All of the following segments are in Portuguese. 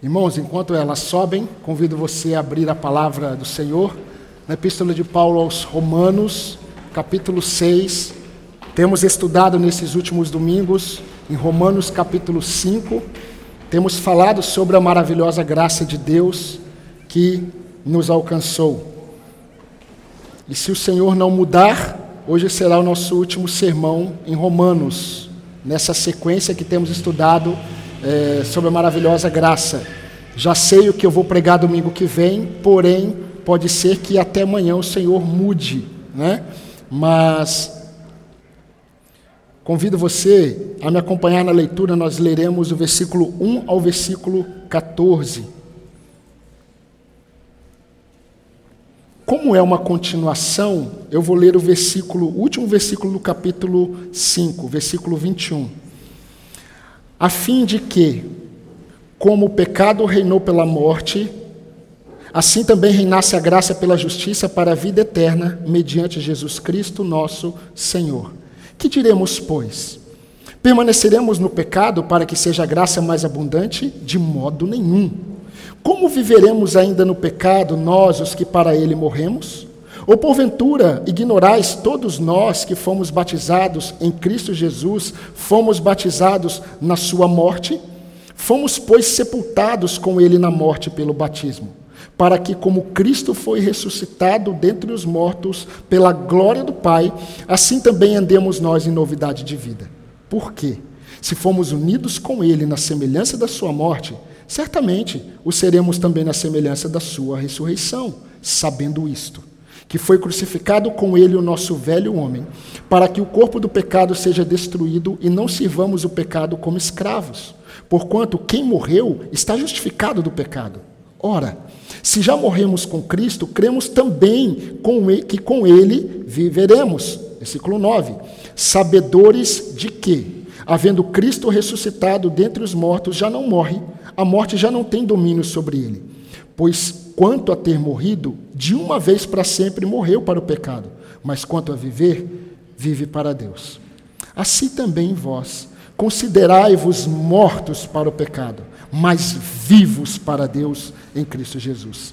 Irmãos, enquanto elas sobem, convido você a abrir a palavra do Senhor na Epístola de Paulo aos Romanos, capítulo 6. Temos estudado nesses últimos domingos em Romanos, capítulo 5. Temos falado sobre a maravilhosa graça de Deus que nos alcançou. E se o Senhor não mudar, hoje será o nosso último sermão em Romanos, nessa sequência que temos estudado é, sobre a maravilhosa graça. Já sei o que eu vou pregar domingo que vem, porém, pode ser que até amanhã o Senhor mude, né? Mas convido você a me acompanhar na leitura, nós leremos o versículo 1 ao versículo 14. Como é uma continuação, eu vou ler o versículo, o último versículo do capítulo 5, versículo 21 a fim de que, como o pecado reinou pela morte, assim também reinasse a graça pela justiça para a vida eterna, mediante Jesus Cristo, nosso Senhor. Que diremos, pois? Permaneceremos no pecado para que seja a graça mais abundante? De modo nenhum. Como viveremos ainda no pecado, nós, os que para ele morremos? Ou porventura ignorais todos nós que fomos batizados em Cristo Jesus, fomos batizados na sua morte? Fomos, pois, sepultados com ele na morte pelo batismo, para que, como Cristo foi ressuscitado dentre os mortos pela glória do Pai, assim também andemos nós em novidade de vida. Por quê? Se fomos unidos com ele na semelhança da sua morte, certamente o seremos também na semelhança da sua ressurreição, sabendo isto que foi crucificado com ele o nosso velho homem, para que o corpo do pecado seja destruído e não sirvamos o pecado como escravos. Porquanto quem morreu está justificado do pecado. Ora, se já morremos com Cristo, cremos também que com ele viveremos. Versículo 9. Sabedores de que, havendo Cristo ressuscitado dentre os mortos, já não morre, a morte já não tem domínio sobre ele. Pois quanto a ter morrido, de uma vez para sempre morreu para o pecado, mas quanto a viver, vive para Deus. Assim também vós, considerai-vos mortos para o pecado, mas vivos para Deus em Cristo Jesus.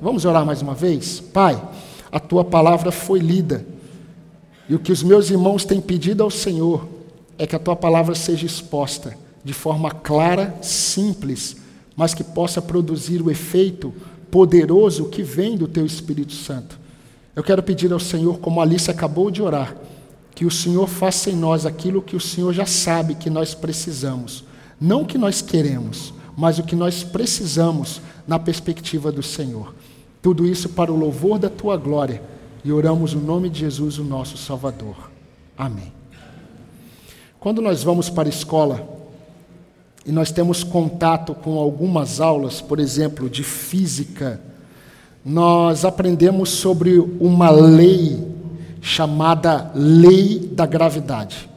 Vamos orar mais uma vez? Pai, a tua palavra foi lida. E o que os meus irmãos têm pedido ao Senhor é que a tua palavra seja exposta de forma clara, simples, mas que possa produzir o efeito poderoso que vem do teu Espírito Santo. Eu quero pedir ao Senhor, como Alice acabou de orar, que o Senhor faça em nós aquilo que o Senhor já sabe que nós precisamos. Não o que nós queremos, mas o que nós precisamos na perspectiva do Senhor. Tudo isso para o louvor da tua glória. E oramos no nome de Jesus, o nosso Salvador. Amém. Quando nós vamos para a escola e nós temos contato com algumas aulas, por exemplo, de física, nós aprendemos sobre uma lei chamada lei da gravidade.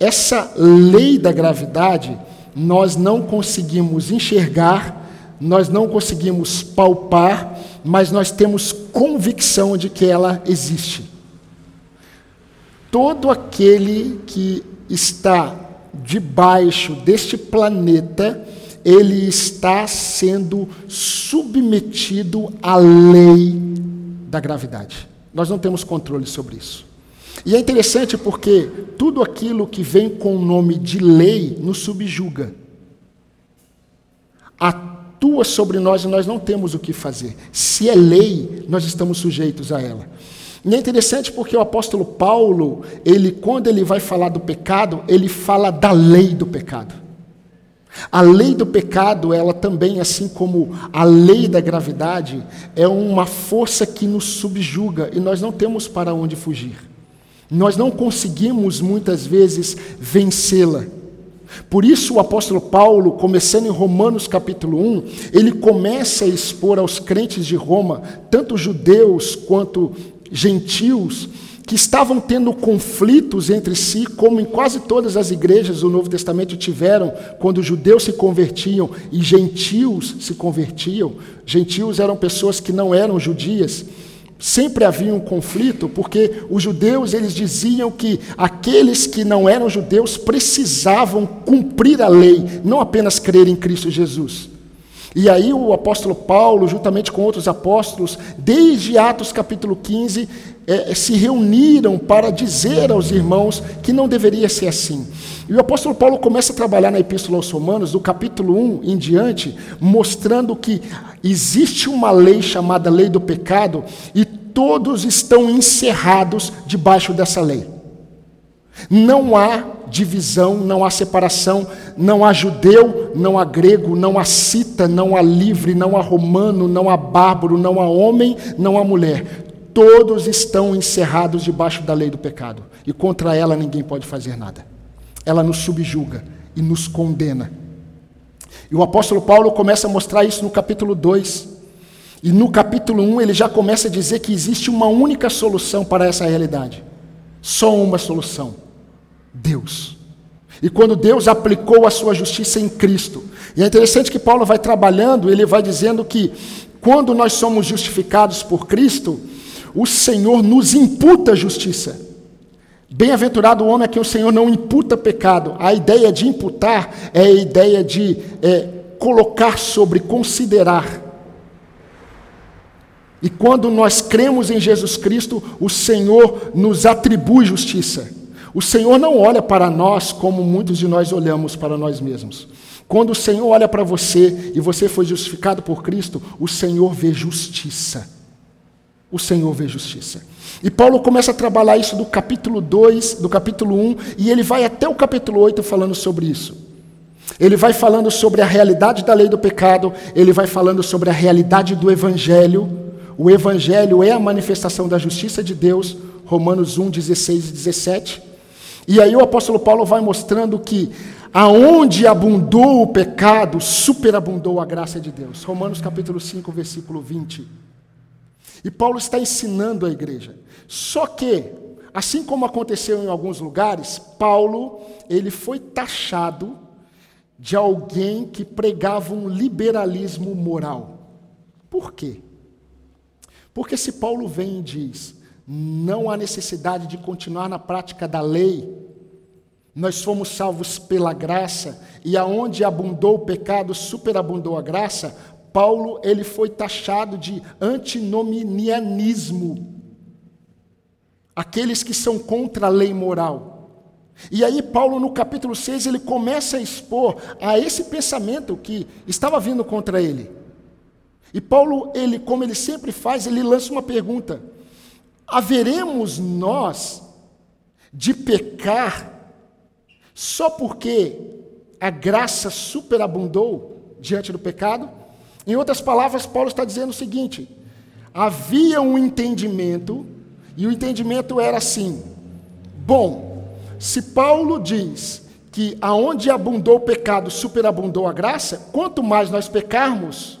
Essa lei da gravidade nós não conseguimos enxergar, nós não conseguimos palpar, mas nós temos convicção de que ela existe. Todo aquele que está debaixo deste planeta, ele está sendo submetido à lei da gravidade. Nós não temos controle sobre isso. E é interessante porque tudo aquilo que vem com o nome de lei nos subjuga atua sobre nós e nós não temos o que fazer. Se é lei, nós estamos sujeitos a ela. E é interessante porque o apóstolo Paulo, ele quando ele vai falar do pecado, ele fala da lei do pecado. A lei do pecado, ela também, assim como a lei da gravidade, é uma força que nos subjuga e nós não temos para onde fugir. Nós não conseguimos muitas vezes vencê-la. Por isso o apóstolo Paulo, começando em Romanos capítulo 1, ele começa a expor aos crentes de Roma, tanto judeus quanto gentios, que estavam tendo conflitos entre si, como em quase todas as igrejas do Novo Testamento tiveram, quando judeus se convertiam e gentios se convertiam. Gentios eram pessoas que não eram judias. Sempre havia um conflito, porque os judeus eles diziam que aqueles que não eram judeus precisavam cumprir a lei, não apenas crer em Cristo Jesus. E aí o apóstolo Paulo, juntamente com outros apóstolos, desde Atos capítulo 15, é, é, se reuniram para dizer aos irmãos que não deveria ser assim. E o apóstolo Paulo começa a trabalhar na Epístola aos Romanos, do capítulo 1 em diante, mostrando que existe uma lei chamada lei do pecado e todos estão encerrados debaixo dessa lei. Não há divisão, não há separação, não há judeu, não há grego, não há cita, não há livre, não há romano, não há bárbaro, não há homem, não há mulher. Todos estão encerrados debaixo da lei do pecado e contra ela ninguém pode fazer nada. Ela nos subjuga e nos condena. E o apóstolo Paulo começa a mostrar isso no capítulo 2. E no capítulo 1 ele já começa a dizer que existe uma única solução para essa realidade. Só uma solução: Deus. E quando Deus aplicou a sua justiça em Cristo. E é interessante que Paulo vai trabalhando, ele vai dizendo que quando nós somos justificados por Cristo, o Senhor nos imputa justiça. Bem-aventurado o homem a quem o Senhor não imputa pecado. A ideia de imputar é a ideia de é, colocar sobre, considerar. E quando nós cremos em Jesus Cristo, o Senhor nos atribui justiça. O Senhor não olha para nós como muitos de nós olhamos para nós mesmos. Quando o Senhor olha para você e você foi justificado por Cristo, o Senhor vê justiça o Senhor vê justiça. E Paulo começa a trabalhar isso do capítulo 2, do capítulo 1, e ele vai até o capítulo 8 falando sobre isso. Ele vai falando sobre a realidade da lei do pecado, ele vai falando sobre a realidade do evangelho. O evangelho é a manifestação da justiça de Deus, Romanos 1, 16 e 17. E aí o apóstolo Paulo vai mostrando que aonde abundou o pecado, superabundou a graça de Deus. Romanos capítulo 5, versículo 20. E Paulo está ensinando a igreja. Só que, assim como aconteceu em alguns lugares, Paulo, ele foi taxado de alguém que pregava um liberalismo moral. Por quê? Porque se Paulo vem e diz: não há necessidade de continuar na prática da lei, nós fomos salvos pela graça, e aonde abundou o pecado, superabundou a graça, Paulo ele foi taxado de antinomianismo. Aqueles que são contra a lei moral. E aí Paulo no capítulo 6 ele começa a expor a esse pensamento que estava vindo contra ele. E Paulo, ele, como ele sempre faz, ele lança uma pergunta: haveremos nós de pecar só porque a graça superabundou diante do pecado? Em outras palavras, Paulo está dizendo o seguinte: havia um entendimento, e o entendimento era assim: bom, se Paulo diz que aonde abundou o pecado, superabundou a graça, quanto mais nós pecarmos,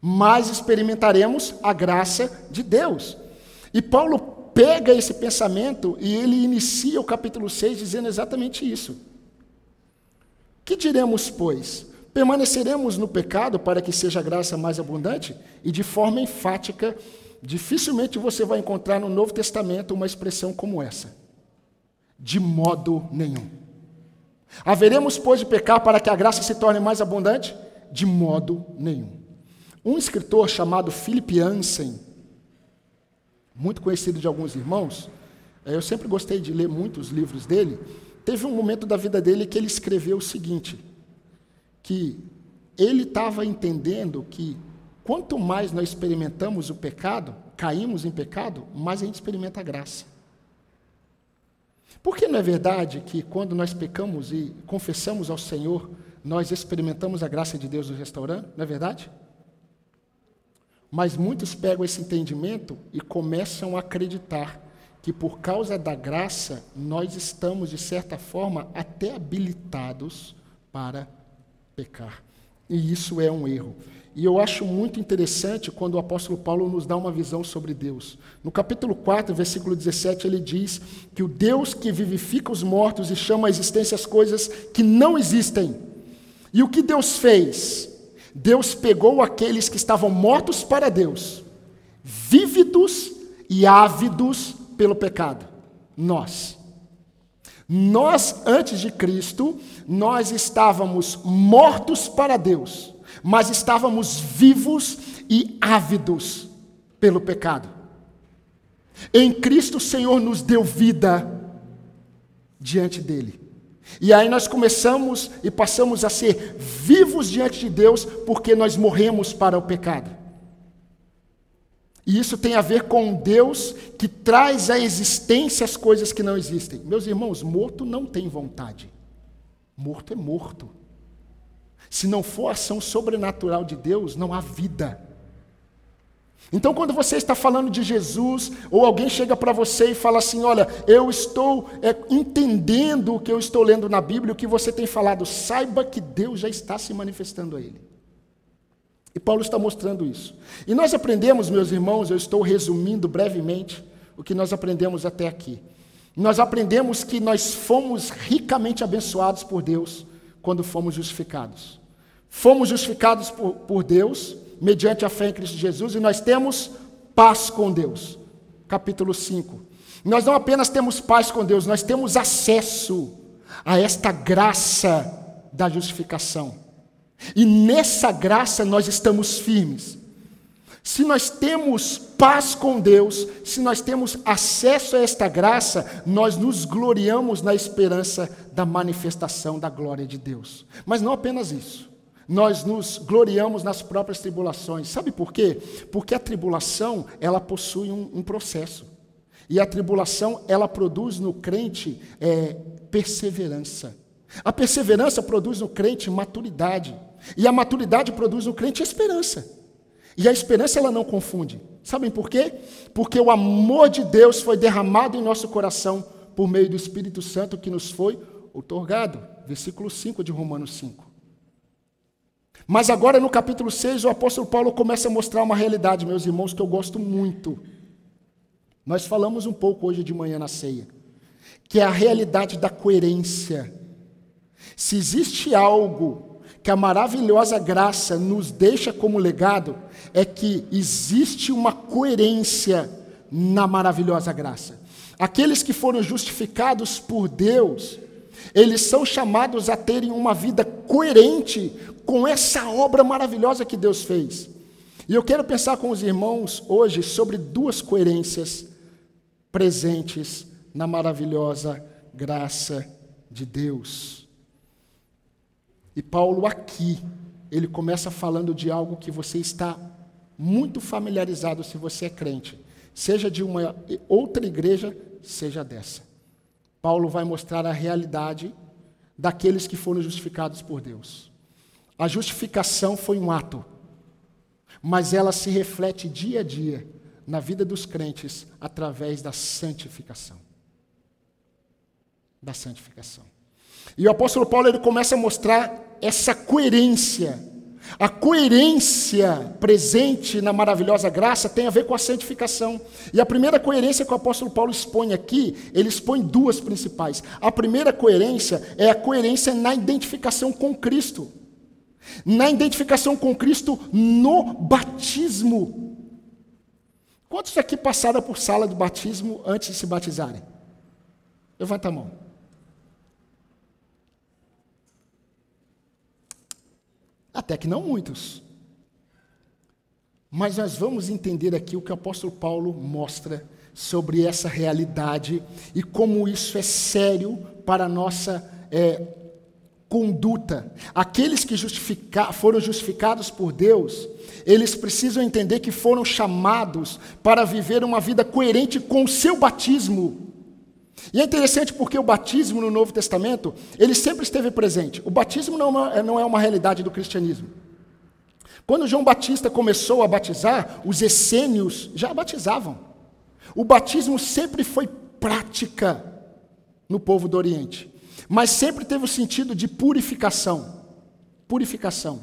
mais experimentaremos a graça de Deus. E Paulo pega esse pensamento e ele inicia o capítulo 6 dizendo exatamente isso. Que diremos, pois? Permaneceremos no pecado para que seja a graça mais abundante? E de forma enfática, dificilmente você vai encontrar no Novo Testamento uma expressão como essa. De modo nenhum. Haveremos, pois, de pecar para que a graça se torne mais abundante? De modo nenhum. Um escritor chamado Philip Ansem, muito conhecido de alguns irmãos, eh, eu sempre gostei de ler muitos livros dele. Teve um momento da vida dele que ele escreveu o seguinte: que ele estava entendendo que quanto mais nós experimentamos o pecado, caímos em pecado, mais a gente experimenta a graça. Por que não é verdade que quando nós pecamos e confessamos ao Senhor, nós experimentamos a graça de Deus no restaurante? Não é verdade? Mas muitos pegam esse entendimento e começam a acreditar que por causa da graça nós estamos, de certa forma, até habilitados para pecar. E isso é um erro. E eu acho muito interessante quando o apóstolo Paulo nos dá uma visão sobre Deus. No capítulo 4, versículo 17, ele diz que o Deus que vivifica os mortos e chama à existência as coisas que não existem. E o que Deus fez? Deus pegou aqueles que estavam mortos para Deus, vívidos e ávidos pelo pecado. Nós. Nós, antes de Cristo, nós estávamos mortos para Deus mas estávamos vivos e ávidos pelo pecado. Em Cristo o Senhor nos deu vida diante dele. E aí nós começamos e passamos a ser vivos diante de Deus porque nós morremos para o pecado. E isso tem a ver com Deus que traz à existência as coisas que não existem. Meus irmãos, morto não tem vontade. Morto é morto. Se não for ação sobrenatural de Deus, não há vida. Então, quando você está falando de Jesus, ou alguém chega para você e fala assim: Olha, eu estou é, entendendo o que eu estou lendo na Bíblia, o que você tem falado, saiba que Deus já está se manifestando a ele. E Paulo está mostrando isso. E nós aprendemos, meus irmãos, eu estou resumindo brevemente o que nós aprendemos até aqui. Nós aprendemos que nós fomos ricamente abençoados por Deus quando fomos justificados. Fomos justificados por, por Deus, mediante a fé em Cristo Jesus, e nós temos paz com Deus. Capítulo 5. Nós não apenas temos paz com Deus, nós temos acesso a esta graça da justificação. E nessa graça nós estamos firmes. Se nós temos paz com Deus, se nós temos acesso a esta graça, nós nos gloriamos na esperança da manifestação da glória de Deus. Mas não apenas isso nós nos gloriamos nas próprias tribulações. Sabe por quê? Porque a tribulação, ela possui um, um processo. E a tribulação, ela produz no crente é, perseverança. A perseverança produz no crente maturidade. E a maturidade produz no crente esperança. E a esperança, ela não confunde. Sabem por quê? Porque o amor de Deus foi derramado em nosso coração por meio do Espírito Santo que nos foi otorgado. Versículo 5 de Romanos 5. Mas agora no capítulo 6, o apóstolo Paulo começa a mostrar uma realidade, meus irmãos, que eu gosto muito. Nós falamos um pouco hoje de manhã na ceia, que é a realidade da coerência. Se existe algo que a maravilhosa graça nos deixa como legado, é que existe uma coerência na maravilhosa graça. Aqueles que foram justificados por Deus, eles são chamados a terem uma vida coerente com essa obra maravilhosa que Deus fez. E eu quero pensar com os irmãos hoje sobre duas coerências presentes na maravilhosa graça de Deus. E Paulo aqui, ele começa falando de algo que você está muito familiarizado se você é crente, seja de uma outra igreja, seja dessa. Paulo vai mostrar a realidade daqueles que foram justificados por Deus. A justificação foi um ato, mas ela se reflete dia a dia na vida dos crentes através da santificação. Da santificação. E o apóstolo Paulo ele começa a mostrar essa coerência a coerência presente na maravilhosa graça tem a ver com a santificação. E a primeira coerência que o apóstolo Paulo expõe aqui, ele expõe duas principais. A primeira coerência é a coerência na identificação com Cristo. Na identificação com Cristo no batismo. Quantos aqui passaram por sala de batismo antes de se batizarem? Levanta a mão. Até que não muitos. Mas nós vamos entender aqui o que o apóstolo Paulo mostra sobre essa realidade e como isso é sério para a nossa é, conduta. Aqueles que justifica, foram justificados por Deus, eles precisam entender que foram chamados para viver uma vida coerente com o seu batismo. E é interessante porque o batismo no Novo Testamento, ele sempre esteve presente. O batismo não é, não é uma realidade do cristianismo. Quando João Batista começou a batizar, os essênios já batizavam. O batismo sempre foi prática no povo do Oriente, mas sempre teve o sentido de purificação. Purificação.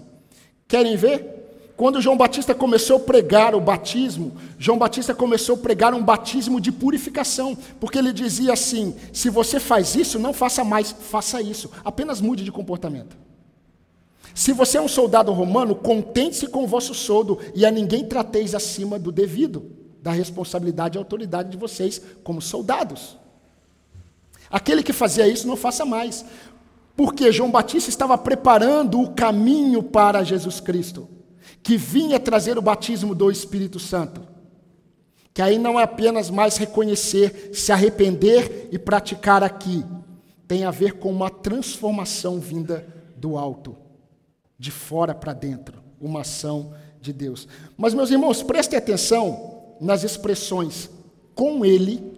Querem ver? Quando João Batista começou a pregar o batismo, João Batista começou a pregar um batismo de purificação, porque ele dizia assim: se você faz isso, não faça mais, faça isso, apenas mude de comportamento. Se você é um soldado romano, contente-se com o vosso soldo e a ninguém trateis acima do devido, da responsabilidade e autoridade de vocês como soldados. Aquele que fazia isso, não faça mais, porque João Batista estava preparando o caminho para Jesus Cristo que vinha trazer o batismo do Espírito Santo. Que aí não é apenas mais reconhecer, se arrepender e praticar aqui, tem a ver com uma transformação vinda do alto, de fora para dentro, uma ação de Deus. Mas, meus irmãos, prestem atenção nas expressões com Ele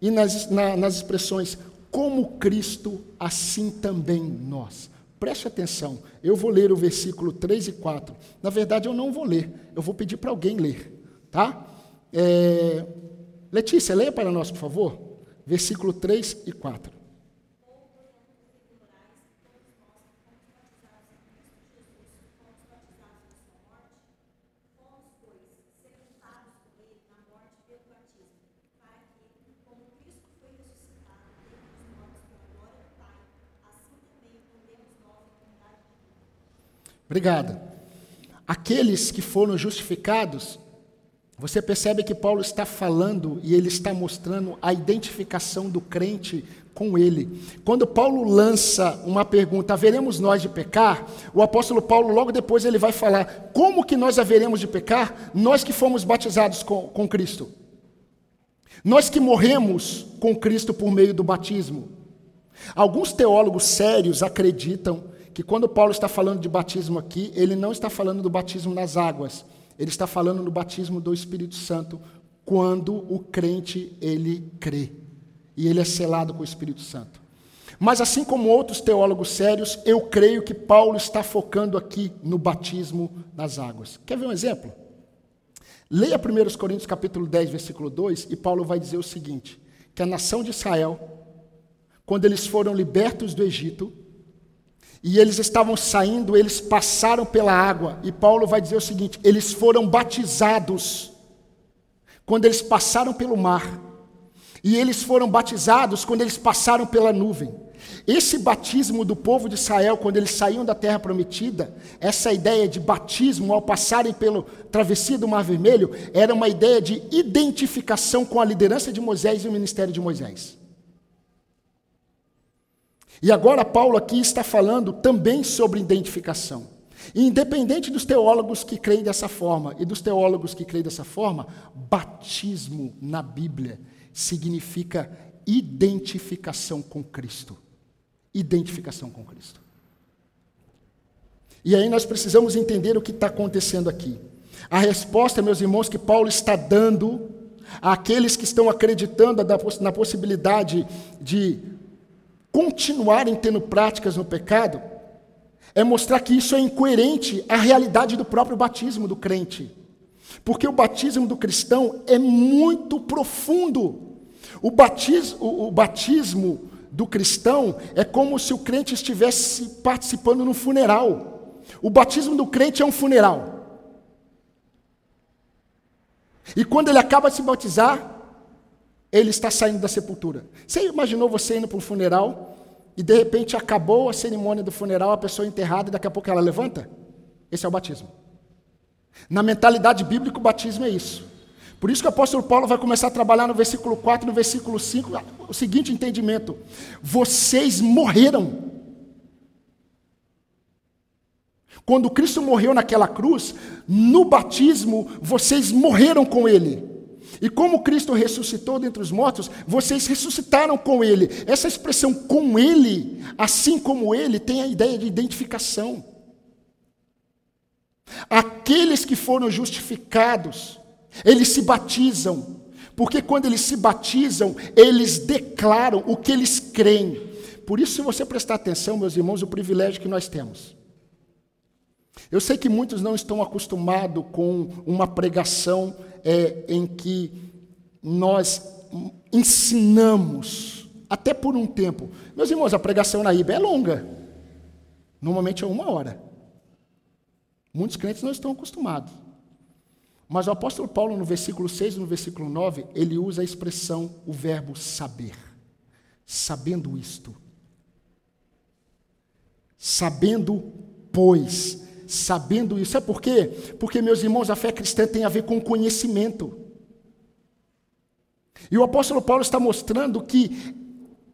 e nas, na, nas expressões como Cristo, assim também nós. Preste atenção, eu vou ler o versículo 3 e 4. Na verdade, eu não vou ler, eu vou pedir para alguém ler. Tá? É... Letícia, leia para nós, por favor. Versículo 3 e 4. Obrigado. Aqueles que foram justificados, você percebe que Paulo está falando e ele está mostrando a identificação do crente com ele. Quando Paulo lança uma pergunta, haveremos nós de pecar? O apóstolo Paulo, logo depois, ele vai falar: como que nós haveremos de pecar? Nós que fomos batizados com, com Cristo. Nós que morremos com Cristo por meio do batismo. Alguns teólogos sérios acreditam que quando Paulo está falando de batismo aqui, ele não está falando do batismo nas águas, ele está falando do batismo do Espírito Santo, quando o crente ele crê e ele é selado com o Espírito Santo. Mas assim como outros teólogos sérios, eu creio que Paulo está focando aqui no batismo nas águas. Quer ver um exemplo? Leia 1 Coríntios capítulo 10, versículo 2, e Paulo vai dizer o seguinte: que a nação de Israel, quando eles foram libertos do Egito, e eles estavam saindo, eles passaram pela água. E Paulo vai dizer o seguinte: eles foram batizados quando eles passaram pelo mar. E eles foram batizados quando eles passaram pela nuvem. Esse batismo do povo de Israel, quando eles saíam da terra prometida, essa ideia de batismo ao passarem pela travessia do Mar Vermelho, era uma ideia de identificação com a liderança de Moisés e o ministério de Moisés. E agora Paulo aqui está falando também sobre identificação. E independente dos teólogos que creem dessa forma e dos teólogos que creem dessa forma, batismo na Bíblia significa identificação com Cristo. Identificação com Cristo. E aí nós precisamos entender o que está acontecendo aqui. A resposta, meus irmãos, que Paulo está dando àqueles que estão acreditando na possibilidade de continuarem tendo práticas no pecado, é mostrar que isso é incoerente à realidade do próprio batismo do crente. Porque o batismo do cristão é muito profundo. O batismo, o, o batismo do cristão é como se o crente estivesse participando no funeral. O batismo do crente é um funeral. E quando ele acaba de se batizar, ele está saindo da sepultura. Você imaginou você indo para um funeral e de repente acabou a cerimônia do funeral, a pessoa enterrada e daqui a pouco ela levanta? Esse é o batismo. Na mentalidade bíblica, o batismo é isso. Por isso que o apóstolo Paulo vai começar a trabalhar no versículo 4 no versículo 5 o seguinte entendimento: vocês morreram. Quando Cristo morreu naquela cruz, no batismo, vocês morreram com Ele. E como Cristo ressuscitou dentre os mortos, vocês ressuscitaram com Ele. Essa expressão com Ele, assim como Ele, tem a ideia de identificação. Aqueles que foram justificados, eles se batizam, porque quando eles se batizam, eles declaram o que eles creem. Por isso, se você prestar atenção, meus irmãos, o privilégio que nós temos. Eu sei que muitos não estão acostumados com uma pregação é, em que nós ensinamos, até por um tempo. Meus irmãos, a pregação na IBA é longa. Normalmente é uma hora. Muitos crentes não estão acostumados. Mas o apóstolo Paulo, no versículo 6 e no versículo 9, ele usa a expressão, o verbo saber. Sabendo isto. Sabendo, pois. Sabendo isso. Sabe por quê? Porque, meus irmãos, a fé cristã tem a ver com conhecimento. E o apóstolo Paulo está mostrando que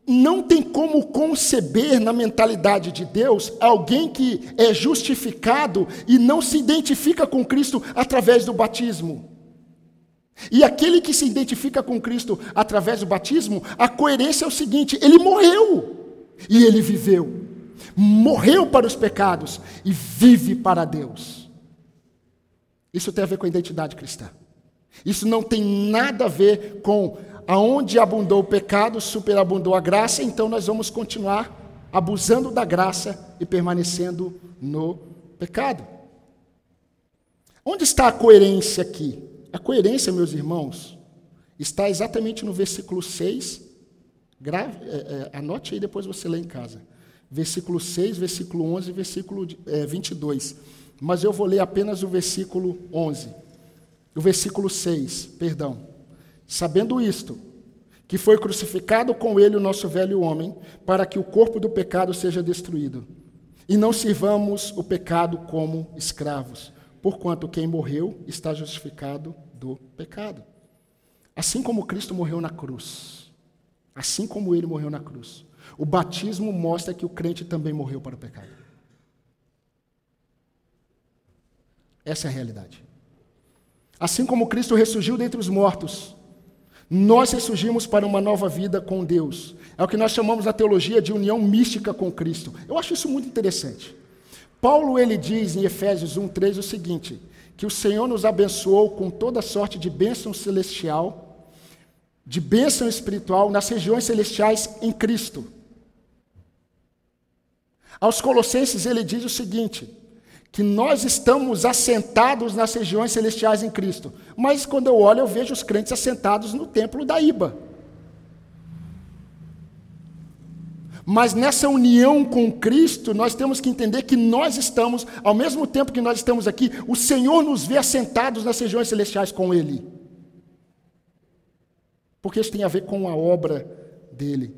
não tem como conceber na mentalidade de Deus alguém que é justificado e não se identifica com Cristo através do batismo. E aquele que se identifica com Cristo através do batismo, a coerência é o seguinte: ele morreu e ele viveu. Morreu para os pecados e vive para Deus. Isso tem a ver com a identidade cristã. Isso não tem nada a ver com aonde abundou o pecado, superabundou a graça, então nós vamos continuar abusando da graça e permanecendo no pecado. Onde está a coerência aqui? A coerência, meus irmãos, está exatamente no versículo 6. Grave, é, é, anote aí, depois você lê em casa. Versículo 6, versículo 11, versículo é, 22. Mas eu vou ler apenas o versículo 11. O versículo 6, perdão. Sabendo isto, que foi crucificado com ele o nosso velho homem, para que o corpo do pecado seja destruído. E não sirvamos o pecado como escravos, porquanto quem morreu está justificado do pecado. Assim como Cristo morreu na cruz, assim como ele morreu na cruz, o batismo mostra que o crente também morreu para o pecado. Essa é a realidade. Assim como Cristo ressurgiu dentre os mortos, nós ressurgimos para uma nova vida com Deus. É o que nós chamamos na teologia de união mística com Cristo. Eu acho isso muito interessante. Paulo ele diz em Efésios 1:3 o seguinte: que o Senhor nos abençoou com toda sorte de bênção celestial, de bênção espiritual nas regiões celestiais em Cristo. Aos Colossenses ele diz o seguinte: que nós estamos assentados nas regiões celestiais em Cristo. Mas quando eu olho, eu vejo os crentes assentados no templo da Iba. Mas nessa união com Cristo, nós temos que entender que nós estamos, ao mesmo tempo que nós estamos aqui, o Senhor nos vê assentados nas regiões celestiais com Ele. Porque isso tem a ver com a obra dele.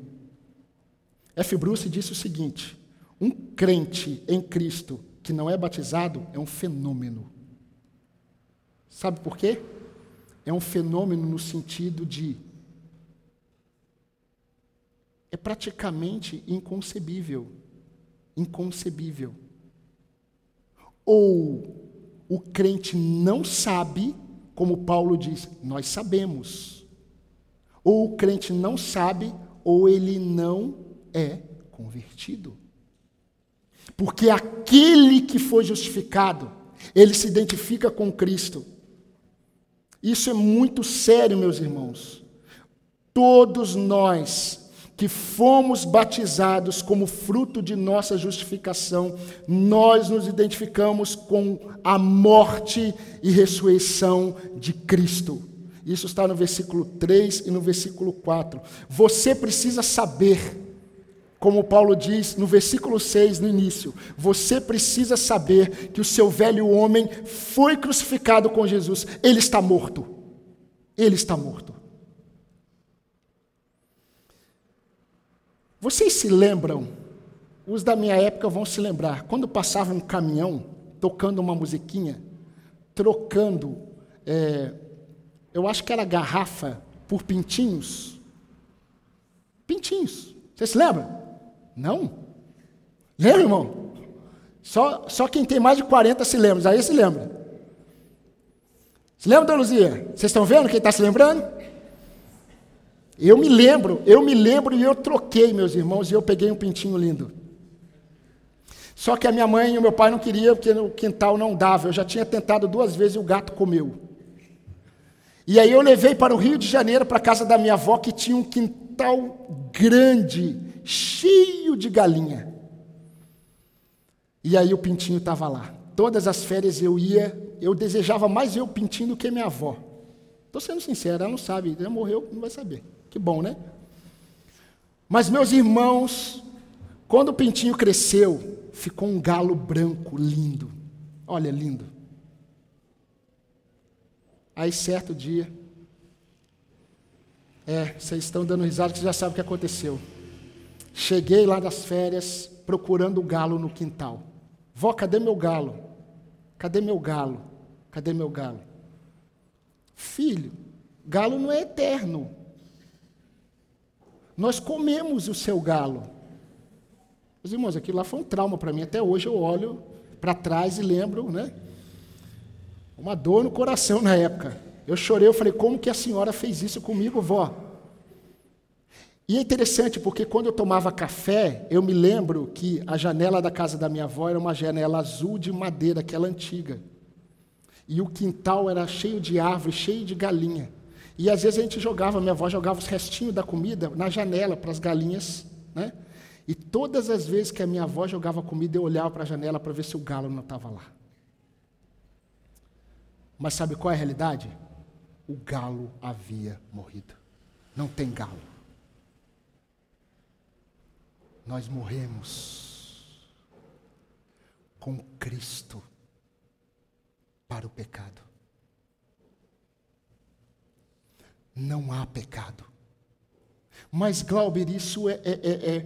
F. Bruce disse o seguinte: um crente em Cristo que não é batizado é um fenômeno. Sabe por quê? É um fenômeno no sentido de. É praticamente inconcebível. Inconcebível. Ou o crente não sabe, como Paulo diz, nós sabemos. Ou o crente não sabe, ou ele não é convertido. Porque aquele que foi justificado, ele se identifica com Cristo. Isso é muito sério, meus irmãos. Todos nós que fomos batizados como fruto de nossa justificação, nós nos identificamos com a morte e ressurreição de Cristo. Isso está no versículo 3 e no versículo 4. Você precisa saber como Paulo diz no versículo 6, no início, você precisa saber que o seu velho homem foi crucificado com Jesus, ele está morto. Ele está morto. Vocês se lembram, os da minha época vão se lembrar, quando passava um caminhão tocando uma musiquinha, trocando, é, eu acho que era garrafa por pintinhos. Pintinhos. Você se lembra? Não. Lembra, irmão? Só, só quem tem mais de 40 se lembra. Aí se lembra. Se lembra, Dona Luzia? Vocês estão vendo quem está se lembrando? Eu me lembro, eu me lembro e eu troquei, meus irmãos, e eu peguei um pintinho lindo. Só que a minha mãe e o meu pai não queriam, porque no quintal não dava. Eu já tinha tentado duas vezes e o gato comeu. E aí eu levei para o Rio de Janeiro, para a casa da minha avó, que tinha um quintal grande cheio de galinha. E aí o pintinho estava lá. Todas as férias eu ia, eu desejava mais o pintinho do que minha avó. Estou sendo sincero, ela não sabe, já morreu, não vai saber. Que bom, né? Mas, meus irmãos, quando o pintinho cresceu, ficou um galo branco lindo. Olha, lindo. Aí, certo dia, é, vocês estão dando risada que já sabem o que aconteceu. Cheguei lá das férias procurando o galo no quintal. Vó, cadê meu galo? Cadê meu galo? Cadê meu galo? Filho, galo não é eterno. Nós comemos o seu galo. Meus irmãos, aquilo lá foi um trauma para mim. Até hoje eu olho para trás e lembro, né? Uma dor no coração na época. Eu chorei, eu falei, como que a senhora fez isso comigo, vó? E é interessante porque quando eu tomava café, eu me lembro que a janela da casa da minha avó era uma janela azul de madeira, aquela antiga. E o quintal era cheio de árvores, cheio de galinha. E às vezes a gente jogava, minha avó jogava os restinhos da comida na janela para as galinhas, né? E todas as vezes que a minha avó jogava comida, eu olhava para a janela para ver se o galo não estava lá. Mas sabe qual é a realidade? O galo havia morrido. Não tem galo nós morremos com Cristo para o pecado. Não há pecado. Mas, Glauber, isso é, é, é, é,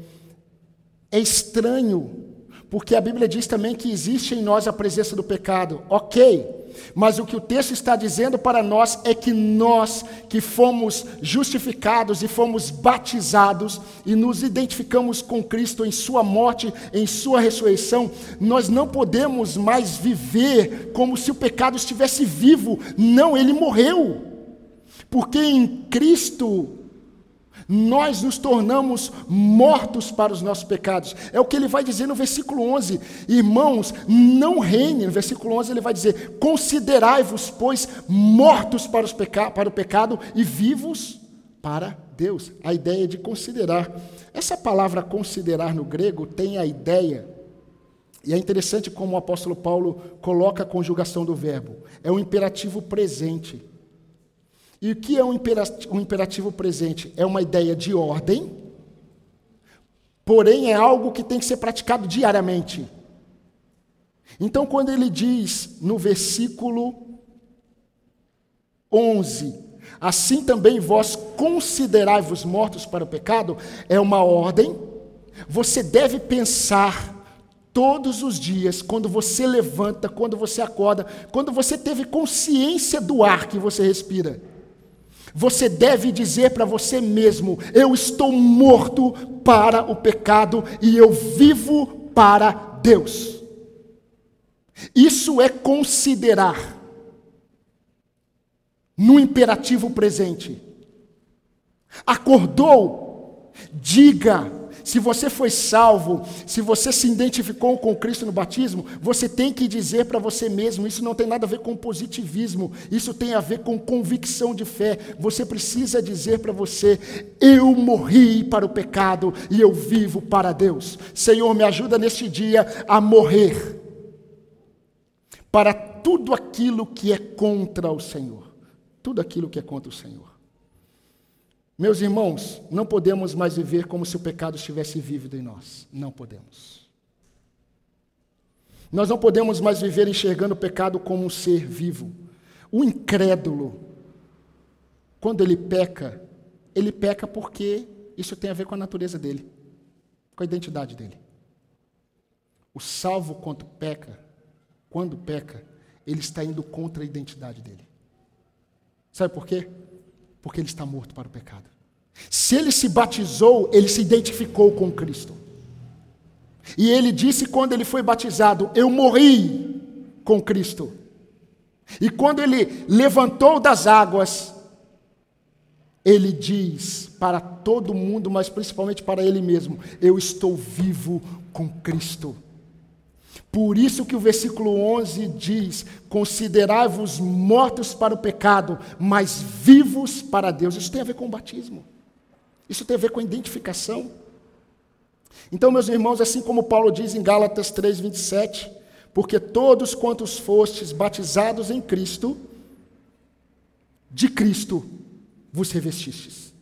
é estranho, porque a Bíblia diz também que existe em nós a presença do pecado. Ok, mas o que o texto está dizendo para nós é que nós que fomos justificados e fomos batizados e nos identificamos com Cristo em Sua morte, em Sua ressurreição, nós não podemos mais viver como se o pecado estivesse vivo. Não, ele morreu. Porque em Cristo nós nos tornamos mortos para os nossos pecados. É o que ele vai dizer no versículo 11. Irmãos, não reine. No versículo 11 ele vai dizer: Considerai-vos, pois, mortos para, os peca para o pecado e vivos para Deus. A ideia de considerar. Essa palavra considerar no grego tem a ideia, e é interessante como o apóstolo Paulo coloca a conjugação do verbo. É um imperativo presente. E o que é um imperativo, presente? É uma ideia de ordem, porém é algo que tem que ser praticado diariamente. Então, quando ele diz no versículo 11: Assim também vós considerai-vos mortos para o pecado, é uma ordem. Você deve pensar todos os dias, quando você levanta, quando você acorda, quando você teve consciência do ar que você respira. Você deve dizer para você mesmo: eu estou morto para o pecado e eu vivo para Deus. Isso é considerar no imperativo presente. Acordou? Diga se você foi salvo, se você se identificou com Cristo no batismo, você tem que dizer para você mesmo: isso não tem nada a ver com positivismo, isso tem a ver com convicção de fé. Você precisa dizer para você: eu morri para o pecado e eu vivo para Deus. Senhor, me ajuda neste dia a morrer para tudo aquilo que é contra o Senhor. Tudo aquilo que é contra o Senhor. Meus irmãos, não podemos mais viver como se o pecado estivesse vívido em nós. Não podemos. Nós não podemos mais viver enxergando o pecado como um ser vivo. O incrédulo, quando ele peca, ele peca porque isso tem a ver com a natureza dele, com a identidade dele. O salvo, quando peca, quando peca, ele está indo contra a identidade dele. Sabe por quê? Porque ele está morto para o pecado. Se ele se batizou, ele se identificou com Cristo. E ele disse quando ele foi batizado: Eu morri com Cristo. E quando ele levantou das águas, ele diz para todo mundo, mas principalmente para ele mesmo: Eu estou vivo com Cristo. Por isso que o versículo 11 diz: Considerai-vos mortos para o pecado, mas vivos para Deus. Isso tem a ver com o batismo. Isso tem a ver com a identificação. Então, meus irmãos, assim como Paulo diz em Gálatas 3, 27, porque todos quantos fostes batizados em Cristo, de Cristo vos revestistes.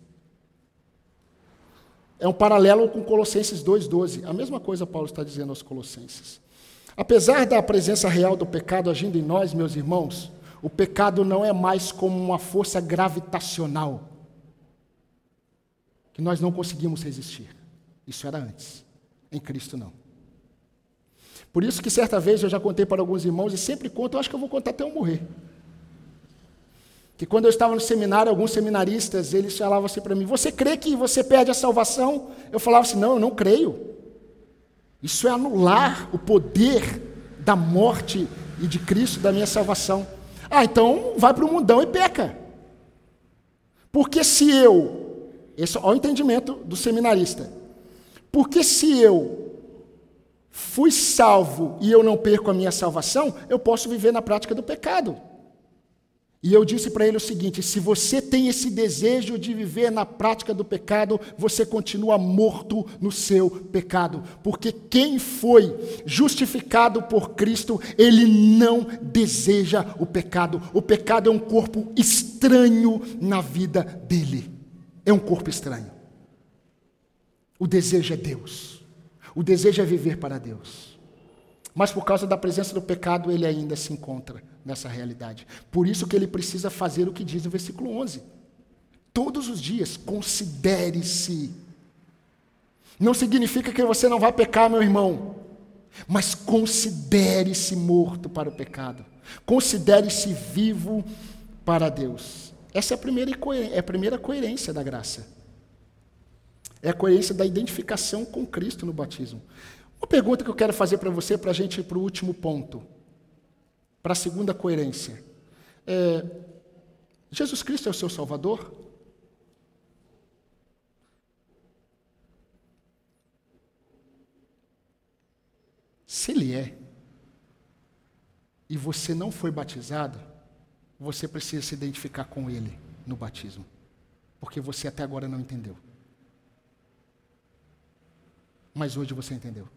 É um paralelo com Colossenses 2,12. A mesma coisa Paulo está dizendo aos Colossenses. Apesar da presença real do pecado agindo em nós, meus irmãos, o pecado não é mais como uma força gravitacional que nós não conseguimos resistir. Isso era antes. Em Cristo não. Por isso que certa vez eu já contei para alguns irmãos e sempre conto, eu acho que eu vou contar até eu morrer. Que quando eu estava no seminário, alguns seminaristas, eles falavam assim para mim: "Você crê que você perde a salvação?" Eu falava assim: "Não, eu não creio. Isso é anular o poder da morte e de Cristo da minha salvação. Ah, então vai para o mundão e peca. Porque se eu, esse é o entendimento do seminarista, porque se eu fui salvo e eu não perco a minha salvação, eu posso viver na prática do pecado. E eu disse para ele o seguinte: se você tem esse desejo de viver na prática do pecado, você continua morto no seu pecado, porque quem foi justificado por Cristo, ele não deseja o pecado. O pecado é um corpo estranho na vida dele. É um corpo estranho. O desejo é Deus. O desejo é viver para Deus. Mas por causa da presença do pecado, ele ainda se encontra nessa realidade. Por isso que ele precisa fazer o que diz no versículo 11. Todos os dias, considere-se. Não significa que você não vai pecar, meu irmão, mas considere-se morto para o pecado. Considere-se vivo para Deus. Essa é a primeira, é a primeira coerência da graça. É a coerência da identificação com Cristo no batismo. Uma pergunta que eu quero fazer para você, para a gente ir para o último ponto para a segunda coerência. É, Jesus Cristo é o seu Salvador? Se Ele é, e você não foi batizado, você precisa se identificar com Ele no batismo, porque você até agora não entendeu. Mas hoje você entendeu.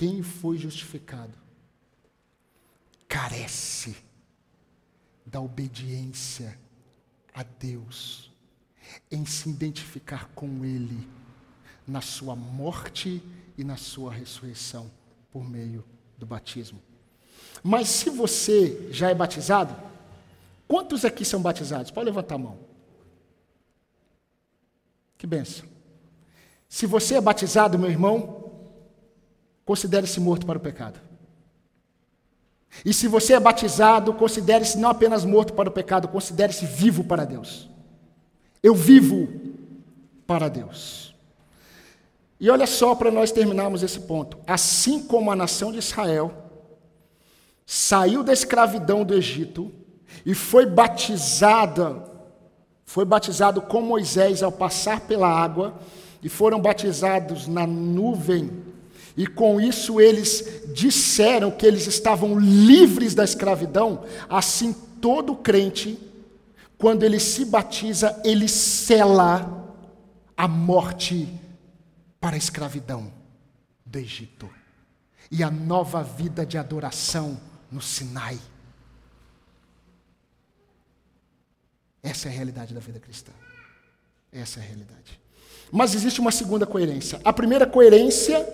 Quem foi justificado carece da obediência a Deus, em se identificar com Ele na sua morte e na sua ressurreição por meio do batismo. Mas se você já é batizado, quantos aqui são batizados? Pode levantar a mão. Que benção. Se você é batizado, meu irmão, considere-se morto para o pecado. E se você é batizado, considere-se não apenas morto para o pecado, considere-se vivo para Deus. Eu vivo para Deus. E olha só para nós terminarmos esse ponto. Assim como a nação de Israel saiu da escravidão do Egito e foi batizada, foi batizado com Moisés ao passar pela água, e foram batizados na nuvem e com isso eles disseram que eles estavam livres da escravidão, assim todo crente, quando ele se batiza, ele sela a morte para a escravidão do Egito e a nova vida de adoração no Sinai. Essa é a realidade da vida cristã. Essa é a realidade. Mas existe uma segunda coerência. A primeira coerência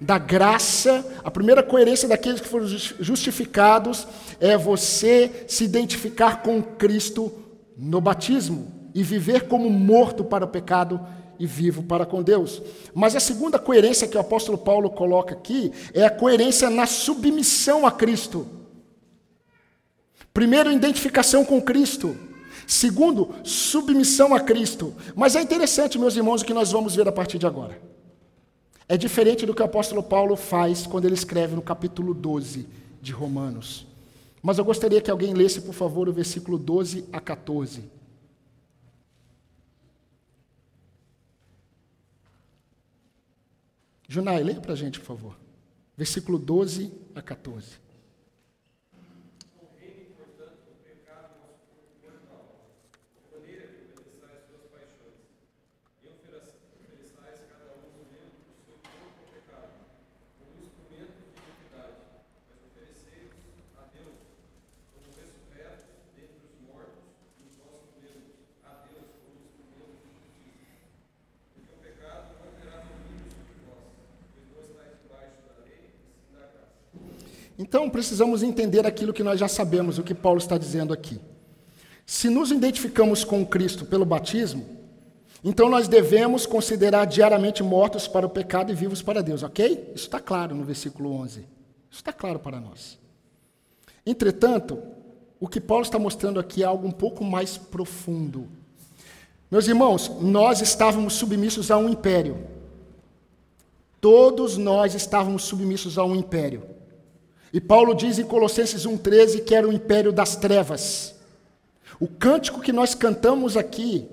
da graça, a primeira coerência daqueles que foram justificados é você se identificar com Cristo no batismo e viver como morto para o pecado e vivo para com Deus. Mas a segunda coerência que o apóstolo Paulo coloca aqui é a coerência na submissão a Cristo. Primeiro, identificação com Cristo. Segundo, submissão a Cristo. Mas é interessante, meus irmãos, o que nós vamos ver a partir de agora. É diferente do que o apóstolo Paulo faz quando ele escreve no capítulo 12 de Romanos. Mas eu gostaria que alguém lesse, por favor, o versículo 12 a 14. Junai, leia para a gente, por favor. Versículo 12 a 14. Então precisamos entender aquilo que nós já sabemos, o que Paulo está dizendo aqui. Se nos identificamos com Cristo pelo batismo, então nós devemos considerar diariamente mortos para o pecado e vivos para Deus, ok? Isso está claro no versículo 11. Isso está claro para nós. Entretanto, o que Paulo está mostrando aqui é algo um pouco mais profundo. Meus irmãos, nós estávamos submissos a um império. Todos nós estávamos submissos a um império. E Paulo diz em Colossenses 1,13 que era o império das trevas. O cântico que nós cantamos aqui,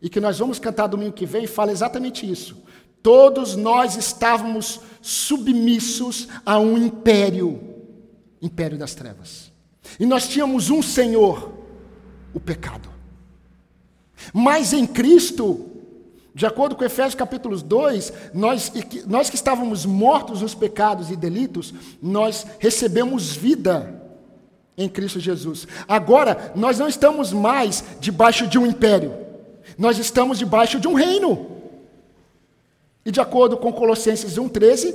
e que nós vamos cantar domingo que vem, fala exatamente isso. Todos nós estávamos submissos a um império império das trevas. E nós tínhamos um Senhor, o pecado. Mas em Cristo, de acordo com Efésios capítulo 2, nós, nós que estávamos mortos nos pecados e delitos, nós recebemos vida em Cristo Jesus. Agora, nós não estamos mais debaixo de um império, nós estamos debaixo de um reino. E de acordo com Colossenses 1,13,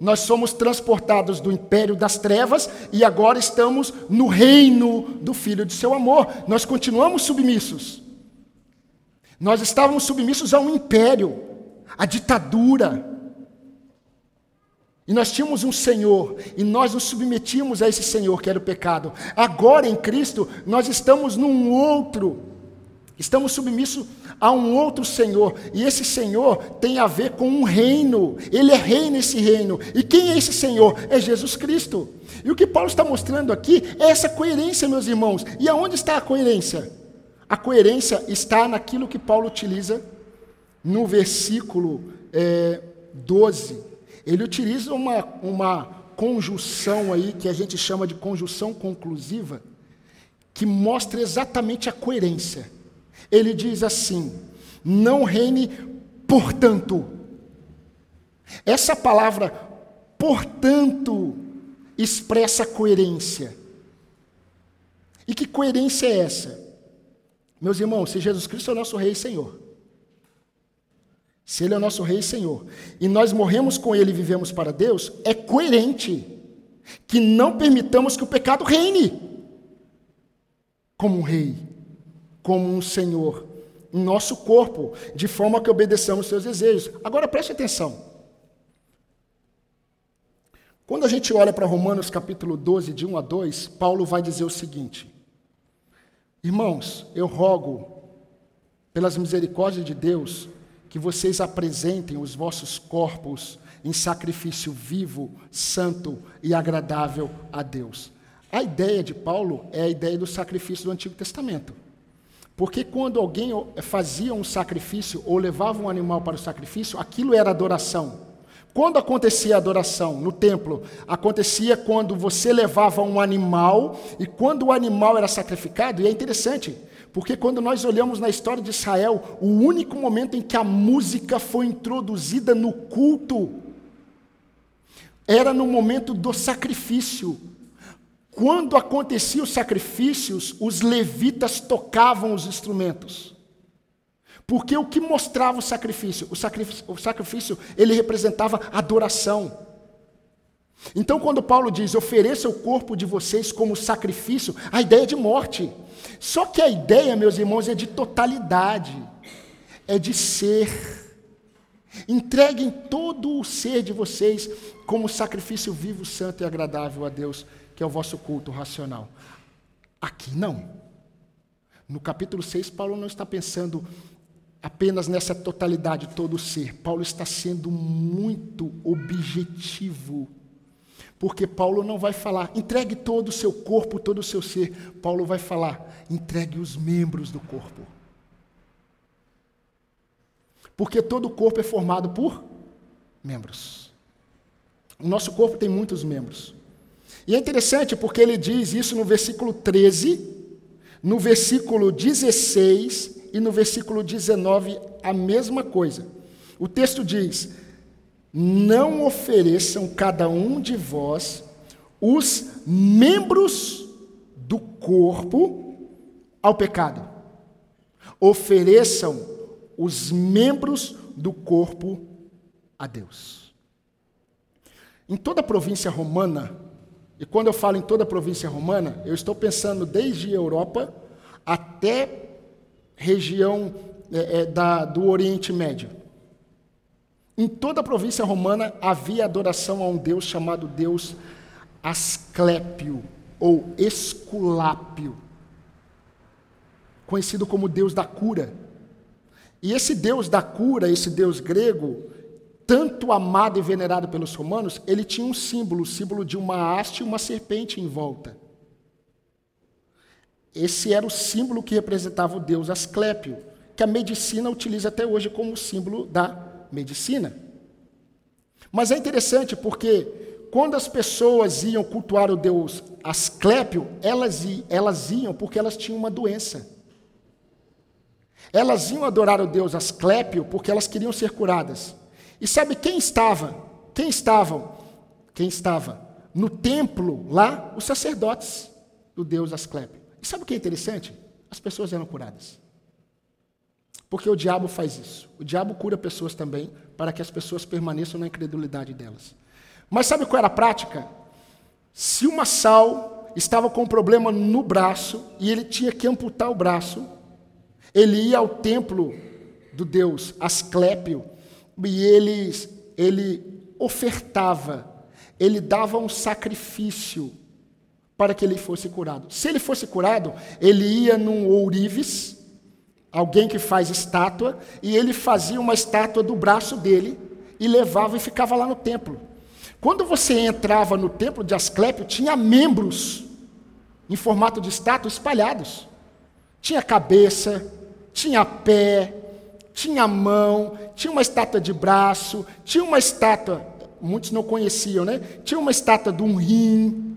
nós somos transportados do império das trevas e agora estamos no reino do Filho de seu amor. Nós continuamos submissos. Nós estávamos submissos a um império, a ditadura. E nós tínhamos um Senhor, e nós nos submetíamos a esse Senhor que era o pecado. Agora em Cristo, nós estamos num outro Estamos submissos a um outro Senhor, e esse Senhor tem a ver com um reino, ele é rei nesse reino. E quem é esse Senhor? É Jesus Cristo. E o que Paulo está mostrando aqui é essa coerência, meus irmãos. E aonde está a coerência? A coerência está naquilo que Paulo utiliza no versículo é, 12. Ele utiliza uma, uma conjunção aí, que a gente chama de conjunção conclusiva, que mostra exatamente a coerência. Ele diz assim: não reine, portanto. Essa palavra, portanto, expressa coerência. E que coerência é essa? Meus irmãos, se Jesus Cristo é o nosso Rei e Senhor, se Ele é o nosso Rei e Senhor, e nós morremos com Ele e vivemos para Deus, é coerente que não permitamos que o pecado reine como um rei como um Senhor em nosso corpo, de forma que obedeçamos seus desejos. Agora preste atenção. Quando a gente olha para Romanos capítulo 12, de 1 a 2, Paulo vai dizer o seguinte: Irmãos, eu rogo, pelas misericórdias de Deus, que vocês apresentem os vossos corpos em sacrifício vivo, santo e agradável a Deus. A ideia de Paulo é a ideia do sacrifício do Antigo Testamento. Porque quando alguém fazia um sacrifício ou levava um animal para o sacrifício, aquilo era adoração. Quando acontecia a adoração no templo, acontecia quando você levava um animal e quando o animal era sacrificado, e é interessante, porque quando nós olhamos na história de Israel, o único momento em que a música foi introduzida no culto era no momento do sacrifício. Quando aconteciam os sacrifícios, os levitas tocavam os instrumentos. Porque o que mostrava o sacrifício? O sacrifício, o sacrifício ele representava adoração. Então, quando Paulo diz, ofereça o corpo de vocês como sacrifício, a ideia é de morte. Só que a ideia, meus irmãos, é de totalidade, é de ser. Entreguem todo o ser de vocês como sacrifício vivo, santo e agradável a Deus, que é o vosso culto racional. Aqui não. No capítulo 6, Paulo não está pensando apenas nessa totalidade, todo o ser. Paulo está sendo muito objetivo. Porque Paulo não vai falar, entregue todo o seu corpo, todo o seu ser. Paulo vai falar, entregue os membros do corpo. Porque todo o corpo é formado por membros. O nosso corpo tem muitos membros. E é interessante porque ele diz isso no versículo 13, no versículo 16 e no versículo 19, a mesma coisa. O texto diz: Não ofereçam cada um de vós os membros do corpo ao pecado. Ofereçam os membros do corpo a Deus. Em toda a província romana, E quando eu falo em toda a província romana, eu estou pensando desde a Europa até região é, é, da, do Oriente Médio. Em toda a província romana havia adoração a um deus chamado Deus Asclépio ou Esculápio, conhecido como Deus da cura. E esse Deus da cura, esse Deus grego, tanto amado e venerado pelos romanos, ele tinha um símbolo, o símbolo de uma haste e uma serpente em volta. Esse era o símbolo que representava o deus Asclépio, que a medicina utiliza até hoje como símbolo da medicina. Mas é interessante porque quando as pessoas iam cultuar o deus Asclépio, elas, elas iam porque elas tinham uma doença. Elas iam adorar o deus Asclépio porque elas queriam ser curadas. E sabe quem estava? Quem estavam? Quem estava no templo lá? Os sacerdotes do deus Asclépio. Sabe o que é interessante? As pessoas eram curadas. Porque o diabo faz isso. O diabo cura pessoas também para que as pessoas permaneçam na incredulidade delas. Mas sabe qual era a prática? Se uma sal estava com um problema no braço e ele tinha que amputar o braço, ele ia ao templo do deus Asclépio e ele, ele ofertava, ele dava um sacrifício para que ele fosse curado. Se ele fosse curado, ele ia num ourives, alguém que faz estátua, e ele fazia uma estátua do braço dele e levava e ficava lá no templo. Quando você entrava no templo de Asclépio, tinha membros em formato de estátua espalhados. Tinha cabeça, tinha pé, tinha mão, tinha uma estátua de braço, tinha uma estátua, muitos não conheciam, né? Tinha uma estátua de um rim.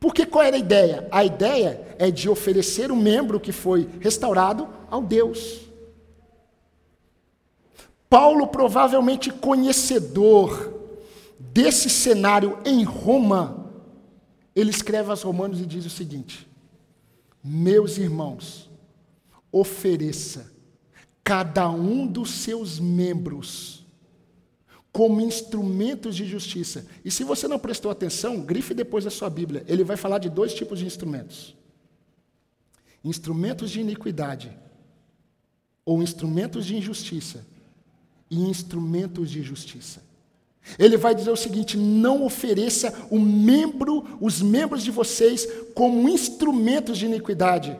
Porque qual era a ideia? A ideia é de oferecer o membro que foi restaurado ao Deus. Paulo, provavelmente conhecedor desse cenário em Roma, ele escreve aos Romanos e diz o seguinte: Meus irmãos, ofereça cada um dos seus membros como instrumentos de justiça. E se você não prestou atenção, grife depois da sua Bíblia. Ele vai falar de dois tipos de instrumentos: instrumentos de iniquidade, ou instrumentos de injustiça, e instrumentos de justiça. Ele vai dizer o seguinte: não ofereça o membro, os membros de vocês como instrumentos de iniquidade,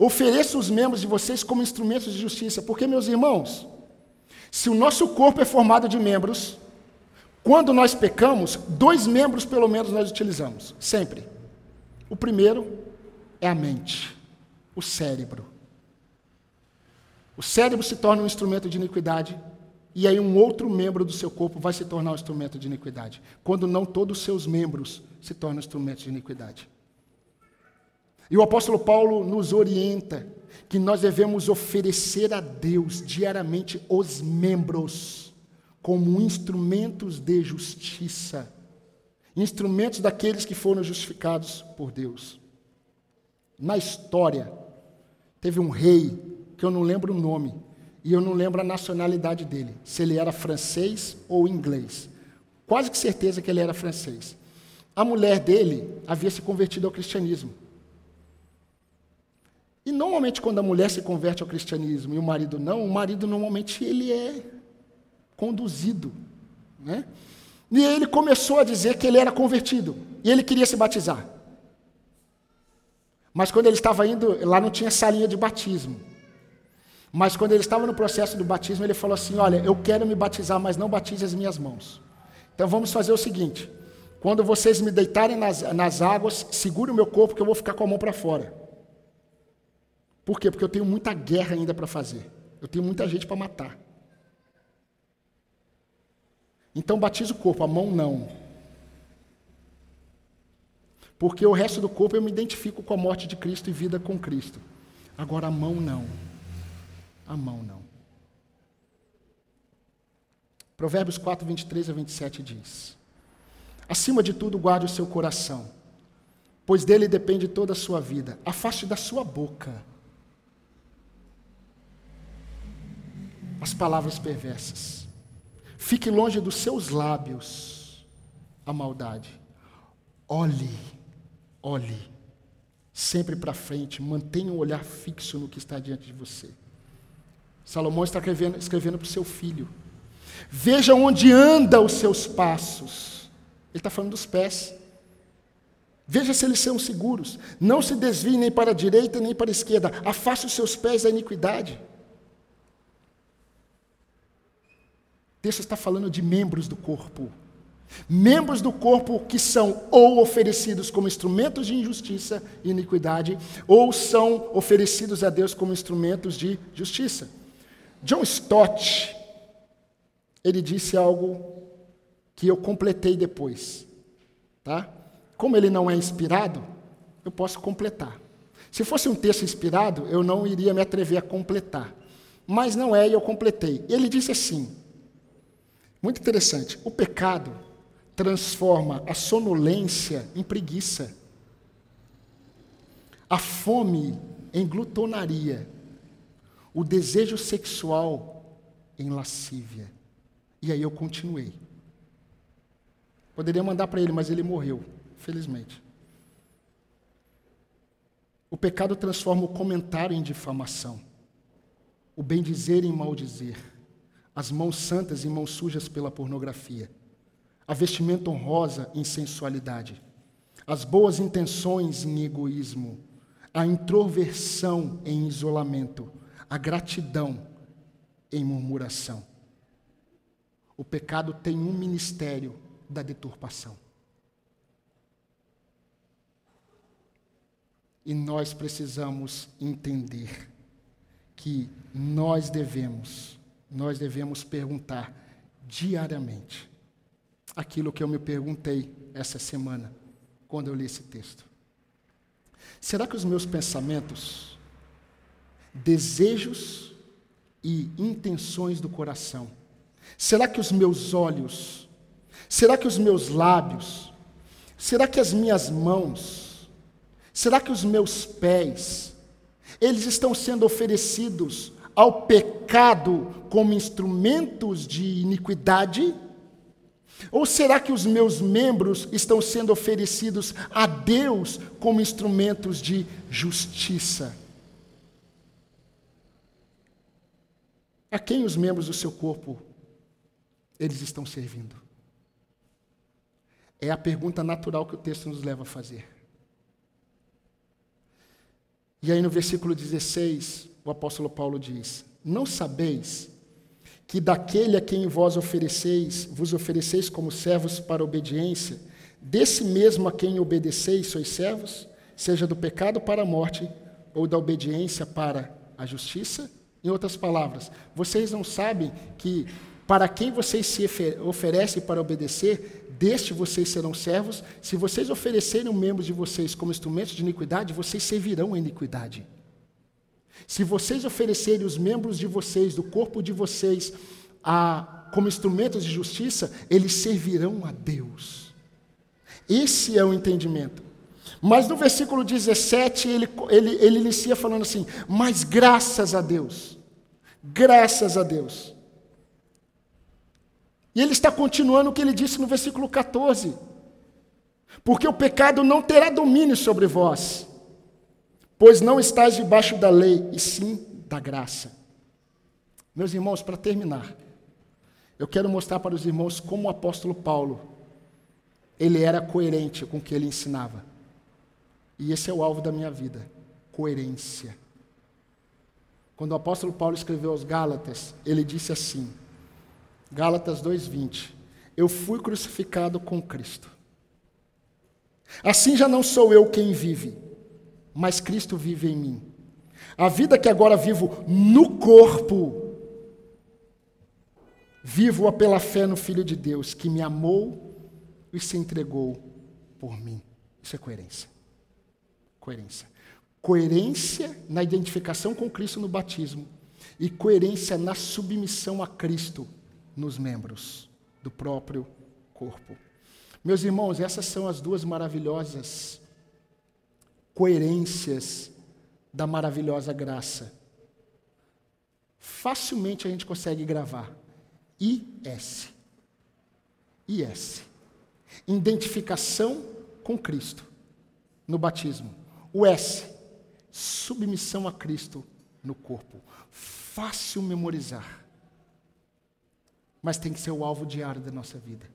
Ofereça os membros de vocês como instrumentos de justiça, porque, meus irmãos, se o nosso corpo é formado de membros, quando nós pecamos, dois membros pelo menos nós utilizamos, sempre. O primeiro é a mente, o cérebro. O cérebro se torna um instrumento de iniquidade, e aí um outro membro do seu corpo vai se tornar um instrumento de iniquidade, quando não todos os seus membros se tornam instrumentos de iniquidade. E o apóstolo Paulo nos orienta que nós devemos oferecer a Deus diariamente os membros como instrumentos de justiça, instrumentos daqueles que foram justificados por Deus. Na história, teve um rei, que eu não lembro o nome, e eu não lembro a nacionalidade dele, se ele era francês ou inglês. Quase que certeza que ele era francês. A mulher dele havia se convertido ao cristianismo. E normalmente quando a mulher se converte ao cristianismo e o marido não, o marido normalmente ele é conduzido, né? E ele começou a dizer que ele era convertido e ele queria se batizar. Mas quando ele estava indo, lá não tinha salinha de batismo. Mas quando ele estava no processo do batismo, ele falou assim: Olha, eu quero me batizar, mas não batize as minhas mãos. Então vamos fazer o seguinte: quando vocês me deitarem nas, nas águas, segure o meu corpo, que eu vou ficar com a mão para fora. Por quê? Porque eu tenho muita guerra ainda para fazer. Eu tenho muita gente para matar. Então batiza o corpo, a mão não. Porque o resto do corpo eu me identifico com a morte de Cristo e vida com Cristo. Agora a mão não. A mão não. Provérbios 4, 23 a 27 diz: Acima de tudo, guarde o seu coração, pois dele depende toda a sua vida. Afaste da sua boca as palavras perversas. Fique longe dos seus lábios a maldade. olhe, olhe sempre para frente, mantenha um olhar fixo no que está diante de você. Salomão está escrevendo, escrevendo para o seu filho. Veja onde anda os seus passos. Ele está falando dos pés. Veja se eles são seguros. Não se desvie nem para a direita nem para a esquerda. Afaste os seus pés da iniquidade. O texto está falando de membros do corpo. Membros do corpo que são ou oferecidos como instrumentos de injustiça e iniquidade, ou são oferecidos a Deus como instrumentos de justiça. John Stott, ele disse algo que eu completei depois, tá? Como ele não é inspirado, eu posso completar. Se fosse um texto inspirado, eu não iria me atrever a completar. Mas não é, e eu completei. Ele disse assim: muito interessante, o pecado transforma a sonolência em preguiça, a fome em glutonaria, o desejo sexual em lascívia. E aí eu continuei. Poderia mandar para ele, mas ele morreu, felizmente. O pecado transforma o comentário em difamação, o bem dizer em mal dizer, as mãos santas em mãos sujas pela pornografia a vestimenta honrosa em sensualidade, as boas intenções em egoísmo, a introversão em isolamento, a gratidão em murmuração. O pecado tem um ministério da deturpação. E nós precisamos entender que nós devemos, nós devemos perguntar diariamente: aquilo que eu me perguntei essa semana, quando eu li esse texto. Será que os meus pensamentos, desejos e intenções do coração, será que os meus olhos, será que os meus lábios, será que as minhas mãos, será que os meus pés, eles estão sendo oferecidos ao pecado como instrumentos de iniquidade? Ou será que os meus membros estão sendo oferecidos a Deus como instrumentos de justiça? A quem os membros do seu corpo eles estão servindo? É a pergunta natural que o texto nos leva a fazer. E aí no versículo 16, o apóstolo Paulo diz: Não sabeis que daquele a quem vós ofereceis, vos ofereceis como servos para obediência, desse mesmo a quem obedeceis sois servos, seja do pecado para a morte ou da obediência para a justiça? Em outras palavras, vocês não sabem que para quem vocês se oferecem para obedecer, deste vocês serão servos. Se vocês oferecerem membros de vocês como instrumentos de iniquidade, vocês servirão a iniquidade. Se vocês oferecerem os membros de vocês, do corpo de vocês, a, como instrumentos de justiça, eles servirão a Deus. Esse é o entendimento. Mas no versículo 17, ele, ele, ele inicia falando assim: Mas graças a Deus, graças a Deus. E ele está continuando o que ele disse no versículo 14: Porque o pecado não terá domínio sobre vós pois não estás debaixo da lei, e sim da graça. Meus irmãos, para terminar, eu quero mostrar para os irmãos como o apóstolo Paulo, ele era coerente com o que ele ensinava. E esse é o alvo da minha vida, coerência. Quando o apóstolo Paulo escreveu aos Gálatas, ele disse assim, Gálatas 2:20: Eu fui crucificado com Cristo. Assim já não sou eu quem vive, mas Cristo vive em mim. A vida que agora vivo no corpo, vivo-a pela fé no Filho de Deus, que me amou e se entregou por mim. Isso é coerência. Coerência. Coerência na identificação com Cristo no batismo e coerência na submissão a Cristo nos membros do próprio corpo. Meus irmãos, essas são as duas maravilhosas coerências da maravilhosa graça. Facilmente a gente consegue gravar. IS. IS. Identificação com Cristo no batismo. O S, submissão a Cristo no corpo. Fácil memorizar. Mas tem que ser o alvo diário da nossa vida.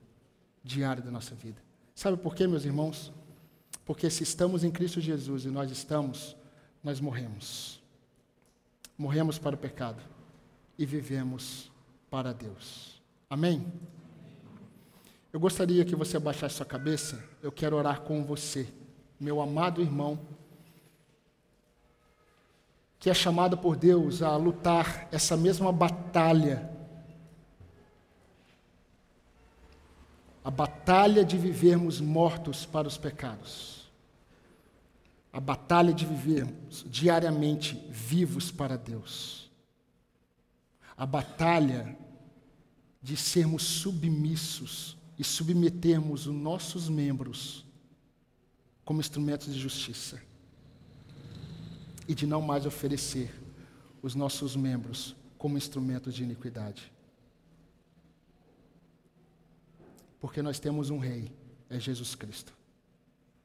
Diário da nossa vida. Sabe por quê, meus irmãos? Porque se estamos em Cristo Jesus e nós estamos, nós morremos. Morremos para o pecado e vivemos para Deus. Amém? Eu gostaria que você abaixasse sua cabeça. Eu quero orar com você, meu amado irmão, que é chamado por Deus a lutar essa mesma batalha. A batalha de vivermos mortos para os pecados. A batalha de vivermos diariamente vivos para Deus. A batalha de sermos submissos e submetermos os nossos membros como instrumentos de justiça e de não mais oferecer os nossos membros como instrumentos de iniquidade. Porque nós temos um rei, é Jesus Cristo.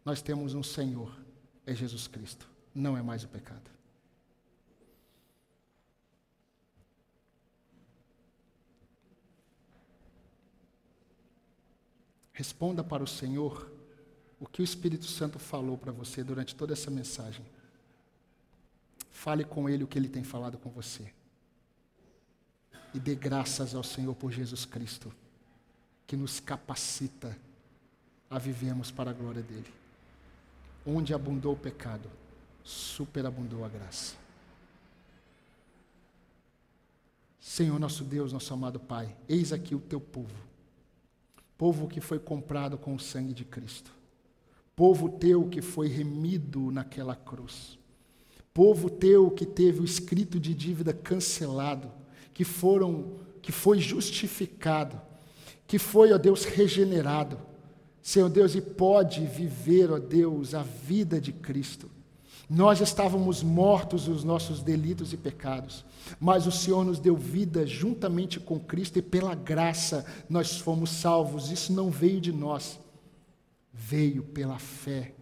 Nós temos um Senhor, é Jesus Cristo. Não é mais o pecado. Responda para o Senhor o que o Espírito Santo falou para você durante toda essa mensagem. Fale com Ele o que Ele tem falado com você. E dê graças ao Senhor por Jesus Cristo, que nos capacita a vivermos para a glória dEle. Onde abundou o pecado, superabundou a graça. Senhor nosso Deus, nosso amado Pai, eis aqui o teu povo povo que foi comprado com o sangue de Cristo, povo teu que foi remido naquela cruz, povo teu que teve o escrito de dívida cancelado, que foram que foi justificado, que foi, ó Deus, regenerado. Senhor Deus, e pode viver, ó Deus, a vida de Cristo. Nós estávamos mortos nos nossos delitos e pecados, mas o Senhor nos deu vida juntamente com Cristo e pela graça nós fomos salvos. Isso não veio de nós, veio pela fé,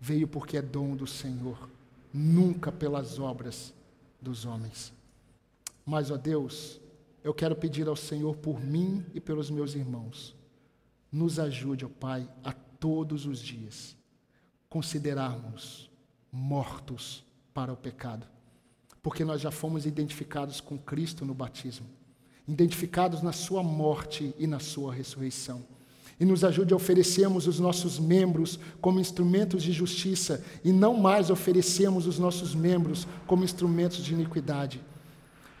veio porque é dom do Senhor, nunca pelas obras dos homens. Mas, ó Deus, eu quero pedir ao Senhor por mim e pelos meus irmãos, nos ajude, ó Pai, a todos os dias considerarmos mortos para o pecado. Porque nós já fomos identificados com Cristo no batismo, identificados na Sua morte e na Sua ressurreição. E nos ajude a oferecermos os nossos membros como instrumentos de justiça e não mais oferecemos os nossos membros como instrumentos de iniquidade.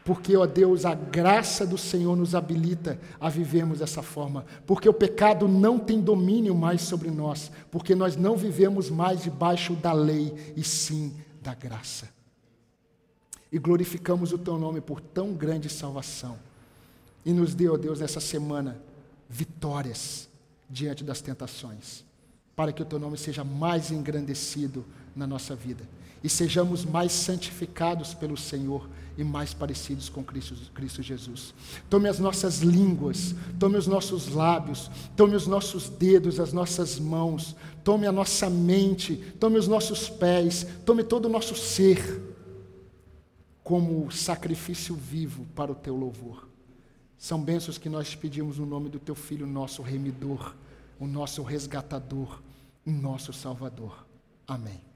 Porque, ó Deus, a graça do Senhor nos habilita a vivermos dessa forma. Porque o pecado não tem domínio mais sobre nós. Porque nós não vivemos mais debaixo da lei, e sim da graça. E glorificamos o Teu nome por tão grande salvação. E nos dê, ó Deus, nessa semana, vitórias diante das tentações. Para que o Teu nome seja mais engrandecido na nossa vida. E sejamos mais santificados pelo Senhor e mais parecidos com Cristo, Cristo Jesus. Tome as nossas línguas, tome os nossos lábios, tome os nossos dedos, as nossas mãos, tome a nossa mente, tome os nossos pés, tome todo o nosso ser como sacrifício vivo para o teu louvor. São bênçãos que nós te pedimos no nome do teu Filho, nosso remidor, o nosso resgatador, o nosso Salvador. Amém.